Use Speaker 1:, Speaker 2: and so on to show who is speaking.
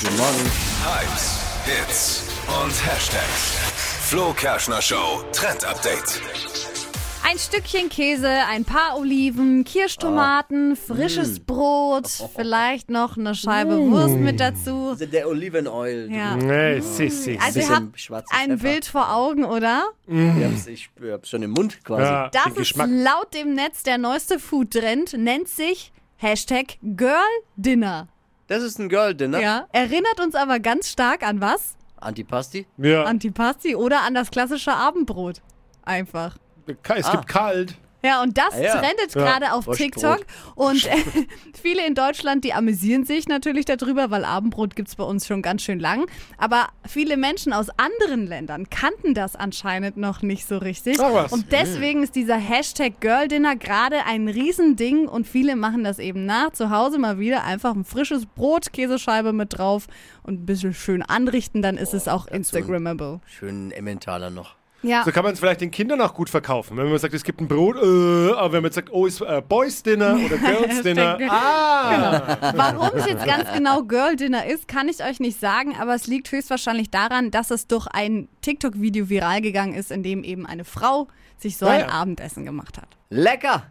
Speaker 1: Guten Morgen.
Speaker 2: Hypes, Hits und Hashtags. Flo Kerschner Show Trend Update.
Speaker 3: Ein Stückchen Käse, ein paar Oliven, Kirschtomaten, frisches Brot, vielleicht noch eine Scheibe Wurst mit dazu.
Speaker 1: Also der Olivenoil.
Speaker 3: Ja.
Speaker 4: Nee, si, si,
Speaker 3: Also ihr habt ein
Speaker 1: Pfeffer.
Speaker 3: Bild vor Augen, oder?
Speaker 1: Ich hab's, ich hab's schon im Mund quasi.
Speaker 4: Ja,
Speaker 3: Das
Speaker 4: den
Speaker 3: ist
Speaker 4: Geschmack.
Speaker 3: laut dem Netz der neueste Food-Trend, nennt sich Hashtag Girl Dinner.
Speaker 1: Das ist ein Girl Dinner.
Speaker 3: Ja. Erinnert uns aber ganz stark an was?
Speaker 1: Antipasti.
Speaker 4: Ja,
Speaker 3: Antipasti oder an das klassische Abendbrot. Einfach.
Speaker 4: es
Speaker 1: Ah.
Speaker 4: gibt kalt.
Speaker 3: Ja, und das
Speaker 1: Ah, ja.
Speaker 3: trendet
Speaker 4: Ja.
Speaker 3: gerade auf
Speaker 1: Wurstbrot.
Speaker 3: TikTok. Und äh, viele in Deutschland, die amüsieren sich natürlich darüber, weil Abendbrot gibt's bei uns schon ganz schön lang. Aber viele Menschen aus anderen Ländern kannten das anscheinend noch nicht so richtig.
Speaker 4: Ach.
Speaker 3: Und deswegen ist dieser Hashtag Girl Dinner gerade ein Riesending und viele machen das eben nach. Zu Hause mal wieder einfach ein frisches Brot, Käsescheibe mit drauf und ein bisschen schön anrichten, dann ist es auch Instagrammable.
Speaker 1: Schönen Emmentaler noch.
Speaker 3: Ja.
Speaker 4: So kann man es vielleicht den Kindern auch gut verkaufen. Wenn man sagt, es gibt ein Brot, äh, aber wenn man sagt, oh, ist äh, Boys Dinner oder Girls Dinner. Ah,
Speaker 3: Warum es jetzt ganz genau Girl Dinner ist, kann ich euch nicht sagen, aber es liegt höchstwahrscheinlich daran, dass es durch ein TikTok-Video viral gegangen ist, in dem eben eine Frau sich so ein
Speaker 4: Ja, ja.
Speaker 3: Abendessen gemacht hat.
Speaker 1: Lecker!